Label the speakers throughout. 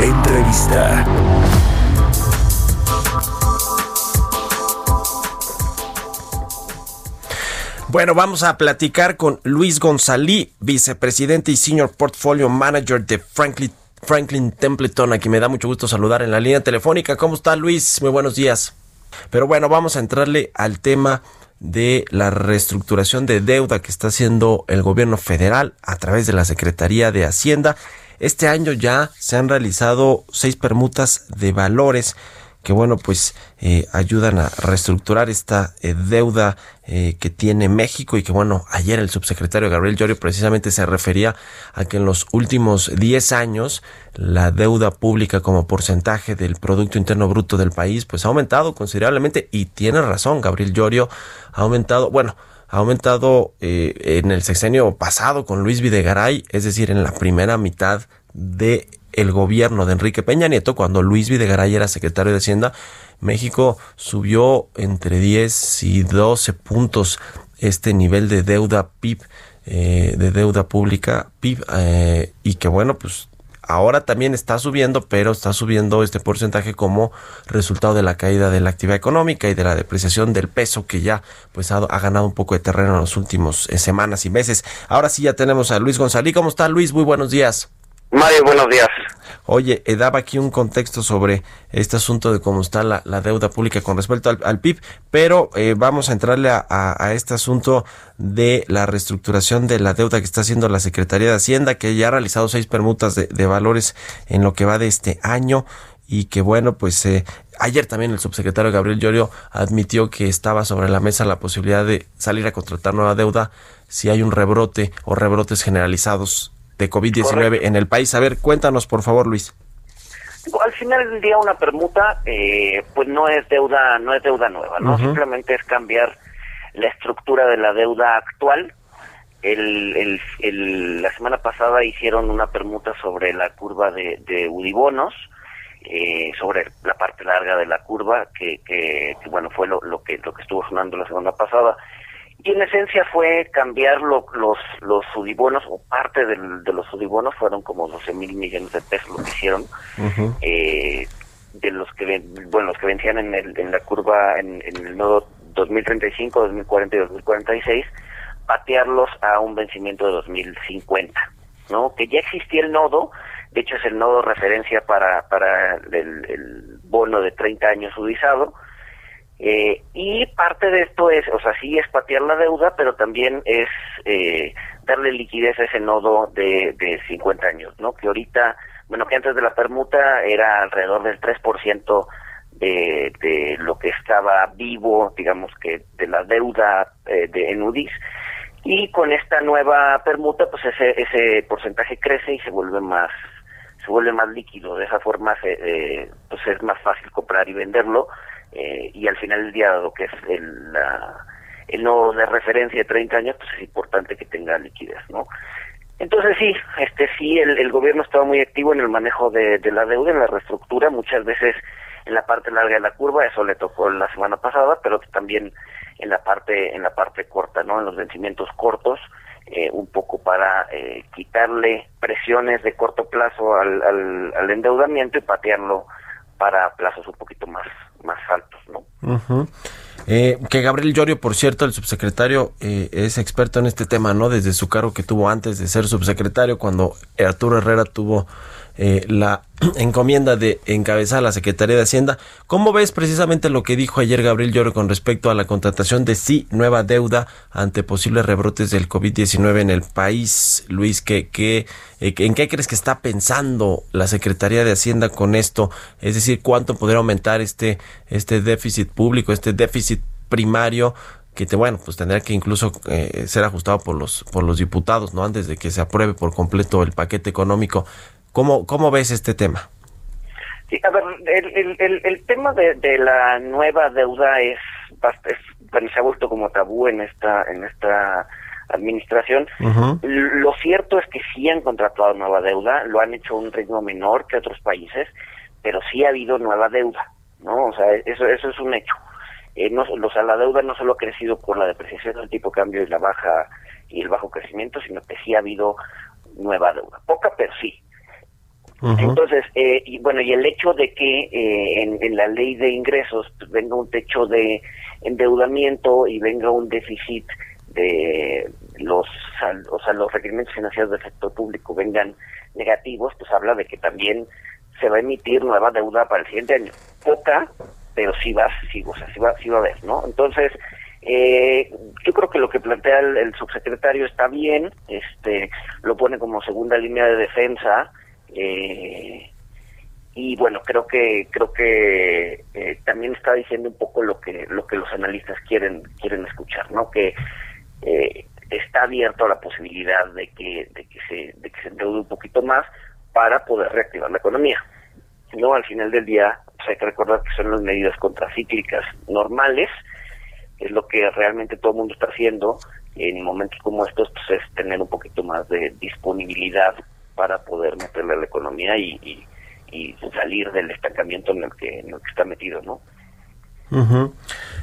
Speaker 1: Entrevista.
Speaker 2: Bueno, vamos a platicar con Luis Gonzalí, vicepresidente y senior portfolio manager de Franklin, Franklin Templeton, a quien me da mucho gusto saludar en la línea telefónica. ¿Cómo está Luis? Muy buenos días. Pero bueno, vamos a entrarle al tema de la reestructuración de deuda que está haciendo el gobierno federal a través de la Secretaría de Hacienda. Este año ya se han realizado seis permutas de valores que bueno pues eh, ayudan a reestructurar esta eh, deuda eh, que tiene México y que bueno ayer el subsecretario Gabriel Llorio precisamente se refería a que en los últimos 10 años la deuda pública como porcentaje del Producto Interno Bruto del país pues ha aumentado considerablemente y tiene razón Gabriel Llorio ha aumentado bueno ha aumentado en el sexenio pasado con Luis Videgaray, es decir, en la primera mitad de el gobierno de Enrique Peña Nieto, cuando Luis Videgaray era secretario de Hacienda, México subió entre 10 y 12 puntos este nivel de deuda PIB, eh, de deuda pública PIB, eh, y que bueno, pues ahora también está subiendo, pero está subiendo este porcentaje como resultado de la caída de la actividad económica y de la depreciación del peso que ya pues ha, ganado un poco de terreno en las últimas eh, semanas y meses. Ahora sí ya tenemos a Luis González. ¿Cómo está Luis? Muy buenos días.
Speaker 3: Mario, buenos días.
Speaker 2: Oye, eh, daba aquí un contexto sobre este asunto de cómo está la, la deuda pública con respecto al, PIB, pero eh, vamos a entrarle a, este asunto de la reestructuración de la deuda que está haciendo la Secretaría de Hacienda, que ya ha realizado seis permutas de, de valores en lo que va de este año y que bueno, pues eh, ayer también el subsecretario Gabriel Llorio admitió que estaba sobre la mesa la posibilidad de salir a contratar nueva deuda si hay un rebrote o rebrotes generalizados de COVID-19 en el país. A ver, cuéntanos por favor, Luis.
Speaker 3: Al final del día una permuta, eh, pues no es deuda, no es deuda nueva, no, uh -huh. simplemente es cambiar la estructura de la deuda actual. El, el, el, la semana pasada hicieron una permuta sobre la curva de, de Udibonos, eh, sobre la parte larga de la curva, que, que, que bueno fue lo, lo que lo que estuvo sonando la semana pasada y en esencia fue cambiar lo, los los sudibonos o parte del, de los sudibonos fueron como 12 mil millones de pesos lo que hicieron uh -huh. eh, de los que bueno los que vencían en, el, en la curva en, en, el nodo 2035 2040 y 2046 patearlos a un vencimiento de 2050 no que ya existía el nodo de hecho es el nodo referencia para para el, el bono de 30 años sudizado eh, y parte de esto es, o sea, sí es patear la deuda, pero también es eh, darle liquidez a ese nodo de, de 50 años, ¿no? Que ahorita, bueno, que antes de la permuta era alrededor del 3% de, de lo que estaba vivo, digamos que de la deuda eh, de en UDIs. Y con esta nueva permuta, pues ese, ese porcentaje crece y se vuelve más se vuelve más líquido. De esa forma, se, eh, pues es más fácil comprar y venderlo eh, y al final del día, lo que es el, la, el nodo de referencia de 30 años, pues es importante que tenga liquidez, ¿no? Entonces sí, este sí, el, el gobierno estaba muy activo en el manejo de, la deuda, en la reestructura, muchas veces en la parte larga de la curva, eso le tocó la semana pasada, pero también en la parte en la parte corta, ¿no? En los vencimientos cortos, eh, un poco para eh, quitarle presiones de corto plazo al, al, al endeudamiento y patearlo para plazos un poquito más.
Speaker 2: Uh que Gabriel Llorio, por cierto, el subsecretario, eh, es experto en este tema, ¿no? Desde su cargo que tuvo antes de ser subsecretario, cuando Arturo Herrera tuvo eh, la encomienda de encabezar la Secretaría de Hacienda. ¿Cómo ves precisamente lo que dijo ayer Gabriel Lloro con respecto a la contratación de sí nueva deuda ante posibles rebrotes del COVID-19 en el país? Luis, ¿qué, qué, eh, ¿en qué crees que está pensando la Secretaría de Hacienda con esto? Es decir, ¿cuánto podría aumentar este, este déficit público, este déficit primario que te, bueno, pues tendrá que incluso eh, ser ajustado por los, por los diputados, ¿no? Antes de que se apruebe por completo el paquete económico. ¿Cómo, cómo ves este tema?
Speaker 3: Sí, a ver, el, el, el, tema de, de, la nueva deuda es, es, se ha vuelto como tabú en esta, en esta administración. Lo cierto es que sí han contratado nueva deuda, lo han hecho a un ritmo menor que otros países, pero sí ha habido nueva deuda, ¿no? O sea, eso, eso es un hecho. Eh, no, o sea, la deuda no solo ha crecido por la depreciación del tipo de cambio y la baja y el bajo crecimiento, sino que sí ha habido nueva deuda. Poca, pero sí. Entonces, eh, y bueno, y el hecho de que eh, en, la ley de ingresos venga un techo de endeudamiento y venga un déficit de los, o sea, los requerimientos financieros del sector público vengan negativos, pues habla de que también se va a emitir nueva deuda para el siguiente año. Poca, pero sí va, sí, o sea, sí va, sí va a haber, ¿no? Entonces, eh, yo creo que lo que plantea el, subsecretario está bien, este, lo pone como segunda línea de defensa, eh, y bueno, creo que creo que eh, también está diciendo un poco lo que lo que los analistas quieren quieren escuchar, ¿no? Que eh, está abierto a la posibilidad de que, de que se de que se endeude un poquito más para poder reactivar la economía. No, al final del día pues hay que recordar que son las medidas contracíclicas normales, es lo que realmente todo el mundo está haciendo en momentos como estos, pues es tener un poquito más de disponibilidad para poder meterle la economía y, y, salir del estancamiento en el que, en el que está metido, ¿no?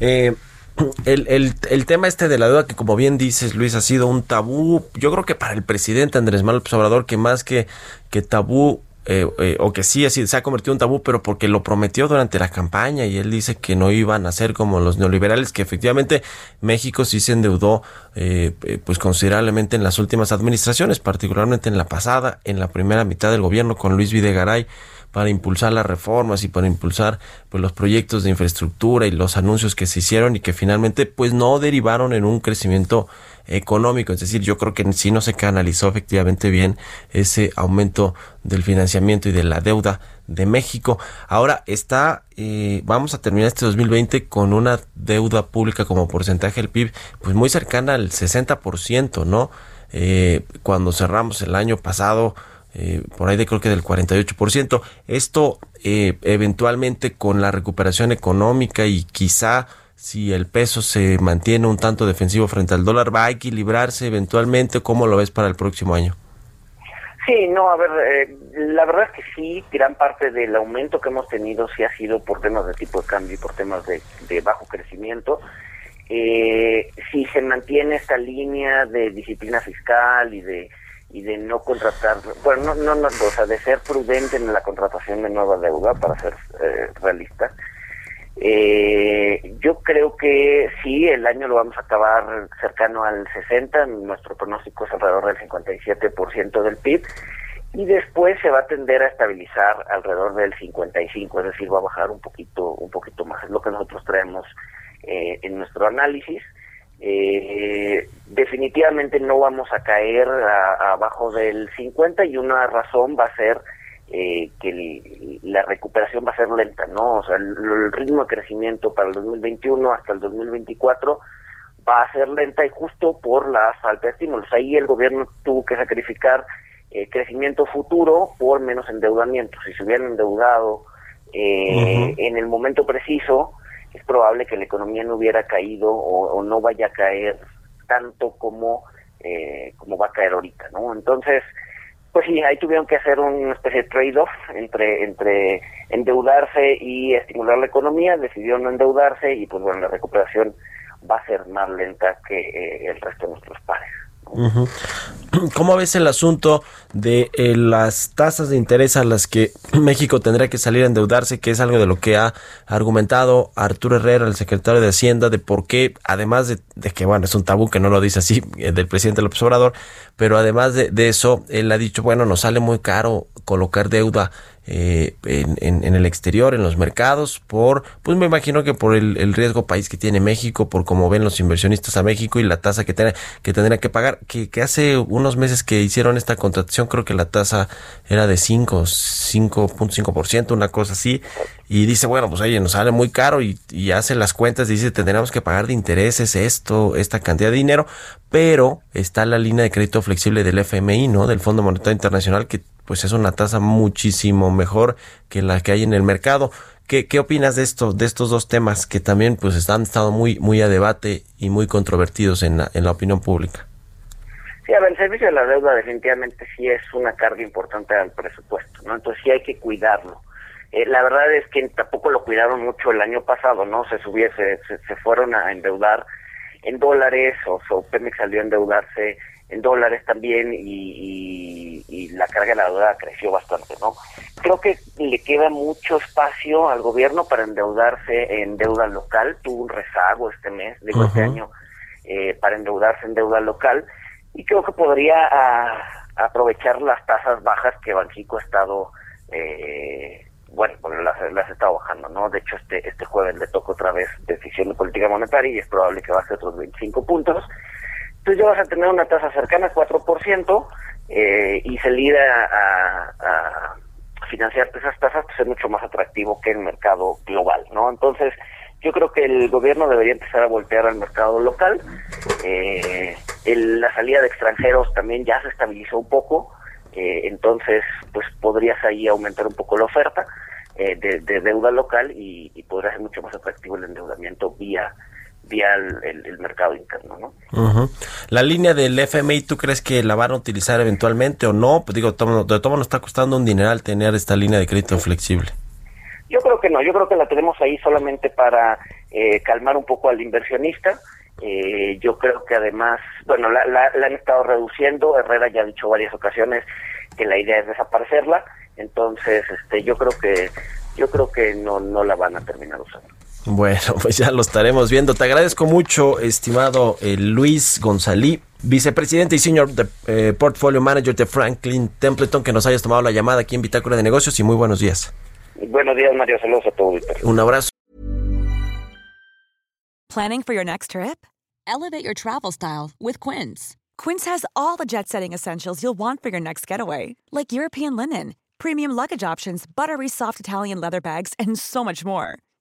Speaker 2: eh, el, el, el, tema este de la deuda que como bien dices Luis ha sido un tabú yo creo que para el presidente Andrés Manuel Obrador que más que, que tabú eh, eh, o que sí así se ha convertido en tabú pero porque lo prometió durante la campaña y él dice que no iban a ser como los neoliberales que efectivamente México sí se endeudó eh, pues considerablemente en las últimas administraciones particularmente en la pasada en la primera mitad del gobierno con Luis Videgaray para impulsar las reformas y para impulsar pues los proyectos de infraestructura y los anuncios que se hicieron y que finalmente pues no derivaron en un crecimiento económico, es decir, yo creo que sí no se canalizó efectivamente bien ese aumento del financiamiento y de la deuda de México. Ahora está, eh, vamos a terminar este 2020 con una deuda pública como porcentaje del PIB, pues muy cercana al 60%, ¿no? Eh, cuando cerramos el año pasado, eh, por ahí de creo que del 48%. Esto eh, eventualmente con la recuperación económica y quizá si el peso se mantiene un tanto defensivo frente al dólar, va a equilibrarse eventualmente. ¿Cómo lo ves para el próximo año?
Speaker 3: Sí, no, a ver, eh, la verdad es que sí, gran parte del aumento que hemos tenido sí ha sido por temas de tipo de cambio y por temas de, bajo crecimiento. Eh, si se mantiene esta línea de disciplina fiscal y de y de no contratar, bueno, no, no, o sea, de ser prudente en la contratación de nueva deuda, para ser eh, realista. Eh, yo creo que sí, el año lo vamos a acabar cercano al 60, nuestro pronóstico es alrededor del 57% del PIB, y después se va a tender a estabilizar alrededor del 55, es decir, va a bajar un poquito, un poquito más, es lo que nosotros traemos eh, en nuestro análisis. Eh, definitivamente no vamos a caer abajo del 50 y una razón va a ser eh, que la recuperación va a ser lenta, ¿no? O sea, el, ritmo de crecimiento para el 2021 hasta el 2024 va a ser lenta y justo por la falta de estímulos. Ahí el gobierno tuvo que sacrificar eh, crecimiento futuro por menos endeudamiento. Si se hubieran endeudado eh, en el momento preciso, es probable que la economía no hubiera caído o, no vaya a caer tanto como, eh, como va a caer ahorita, ¿no? Entonces, pues sí, ahí tuvieron que hacer una especie de trade-off entre, entre endeudarse y estimular la economía, decidieron no endeudarse y pues bueno, la recuperación va a ser más lenta que eh, el resto de nuestros pares.
Speaker 2: ¿Cómo ves el asunto de eh, las tasas de interés a las que México tendrá que salir a endeudarse, que es algo de lo que ha argumentado Arturo Herrera, el secretario de Hacienda, de por qué, además de, que, bueno, es un tabú que no lo dice así eh, del presidente López Obrador, pero además de, eso, él ha dicho, bueno, nos sale muy caro colocar deuda eh, en, en, el exterior, en los mercados, por, pues me imagino que por el, riesgo país que tiene México, por cómo ven los inversionistas a México y la tasa que, tiene, que tendría que pagar, que, que hace unos meses que hicieron esta contratación, creo que la tasa era de 5, 5.5%, una cosa así, y dice, bueno, pues oye, nos sale muy caro y, y hace las cuentas, dice, tendremos que pagar de intereses esto, esta cantidad de dinero, pero está la línea de crédito flexible del FMI, ¿no? Del Fondo Monetario Internacional, que pues es una tasa muchísimo mejor que la que hay en el mercado. ¿Qué, qué opinas de esto, de estos dos temas que también pues han estado muy, muy a debate y muy controvertidos en la, en la opinión pública?
Speaker 3: Sí, a ver, el servicio de la deuda definitivamente sí es una carga importante al presupuesto, ¿no? Entonces sí hay que cuidarlo. Eh, la verdad es que tampoco lo cuidaron mucho el año pasado, ¿no? Se subiese, se, se fueron a endeudar en dólares, o, o Pemex salió a endeudarse en dólares también y, y, la carga de la deuda creció bastante, ¿no? Creo que le queda mucho espacio al gobierno para endeudarse en deuda local. Tuvo un rezago este mes, digo, este año, eh, para endeudarse en deuda local y creo que podría aprovechar las tasas bajas que Banxico ha estado eh, bueno, pues las, las está bajando, ¿no? De hecho, este este jueves le toca otra vez decisión de política monetaria y es probable que baje otros 25 puntos. Entonces ya vas a tener una tasa cercana al 4% eh, y salir a, a, financiar esas tasas pues es mucho más atractivo que el mercado global, ¿no? Entonces, yo creo que el gobierno debería empezar a voltear al mercado local. Eh, la salida de extranjeros también ya se estabilizó un poco. Eh, entonces pues podrías ahí aumentar un poco la oferta eh, de, deuda local y, podría ser mucho más atractivo el endeudamiento vía vía el, mercado interno, ¿no?
Speaker 2: La línea del FMI, ¿tú crees que la van a utilizar eventualmente o no? Pues digo, de todo nos está costando un dineral tener esta línea de crédito flexible.
Speaker 3: Yo creo que no, yo creo que la tenemos ahí solamente para eh, calmar un poco al inversionista, eh, yo creo que además, bueno, la, la, han estado reduciendo. Herrera ya ha dicho varias ocasiones que la idea es desaparecerla. Entonces, este, yo creo que yo creo que no no la van a terminar usando.
Speaker 2: Bueno, pues ya lo estaremos viendo. Te agradezco mucho, estimado eh, Luis González, vicepresidente y senior de, eh, portfolio manager de Franklin Templeton, que nos hayas tomado la llamada aquí en Bitácora de Negocios y muy buenos días.
Speaker 3: Buenos días, Mario. Saludos a todos.
Speaker 2: Un abrazo.
Speaker 1: Planning for your next trip? Elevate your travel style with Quince. Quince has all the jet setting essentials you'll want for your next getaway, like European linen, premium luggage options, buttery soft Italian leather bags, and so much more.